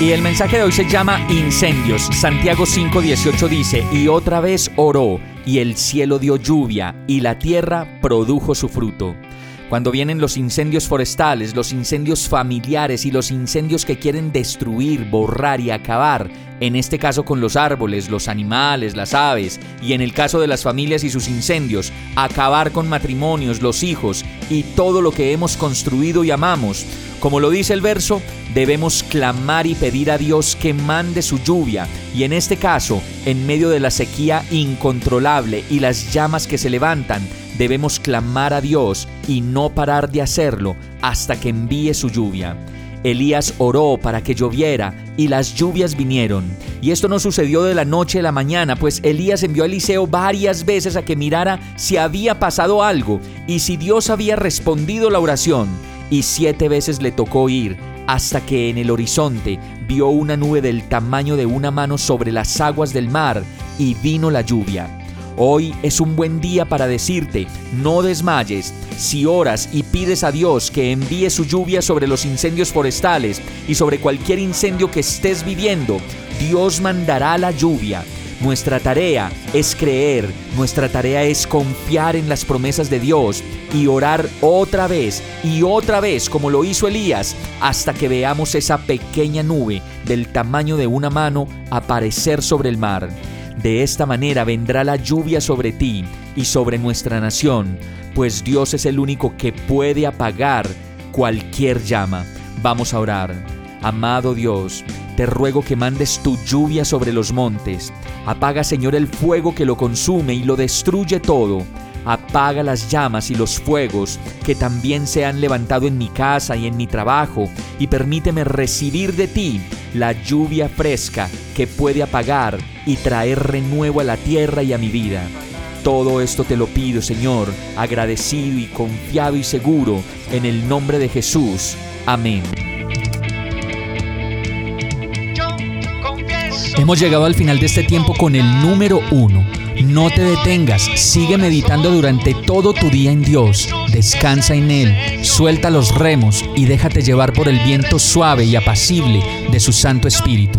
Y el mensaje de hoy se llama Incendios. Santiago 5:18 dice, y otra vez oró, y el cielo dio lluvia, y la tierra produjo su fruto. Cuando vienen los incendios forestales, los incendios familiares y los incendios que quieren destruir, borrar y acabar, en este caso con los árboles, los animales, las aves, y en el caso de las familias y sus incendios, acabar con matrimonios, los hijos y todo lo que hemos construido y amamos, como lo dice el verso, debemos clamar y pedir a Dios que mande su lluvia, y en este caso, en medio de la sequía incontrolable y las llamas que se levantan, debemos clamar a Dios y no parar de hacerlo hasta que envíe su lluvia. Elías oró para que lloviera y las lluvias vinieron. Y esto no sucedió de la noche a la mañana, pues Elías envió a Eliseo varias veces a que mirara si había pasado algo y si Dios había respondido la oración. Y siete veces le tocó ir hasta que en el horizonte vio una nube del tamaño de una mano sobre las aguas del mar y vino la lluvia. Hoy es un buen día para decirte, no desmayes. Si oras y pides a Dios que envíe su lluvia sobre los incendios forestales y sobre cualquier incendio que estés viviendo, Dios mandará la lluvia. Nuestra tarea es creer, nuestra tarea es confiar en las promesas de Dios y orar otra vez y otra vez como lo hizo Elías hasta que veamos esa pequeña nube del tamaño de una mano aparecer sobre el mar. De esta manera vendrá la lluvia sobre ti y sobre nuestra nación, pues Dios es el único que puede apagar cualquier llama. Vamos a orar. Amado Dios, te ruego que mandes tu lluvia sobre los montes. Apaga, Señor, el fuego que lo consume y lo destruye todo. Apaga las llamas y los fuegos que también se han levantado en mi casa y en mi trabajo y permíteme recibir de ti la lluvia fresca que puede apagar y traer renuevo a la tierra y a mi vida. Todo esto te lo pido, Señor, agradecido y confiado y seguro, en el nombre de Jesús. Amén. Hemos llegado al final de este tiempo con el número uno. No te detengas, sigue meditando durante todo tu día en Dios, descansa en Él, suelta los remos y déjate llevar por el viento suave y apacible de su Santo Espíritu.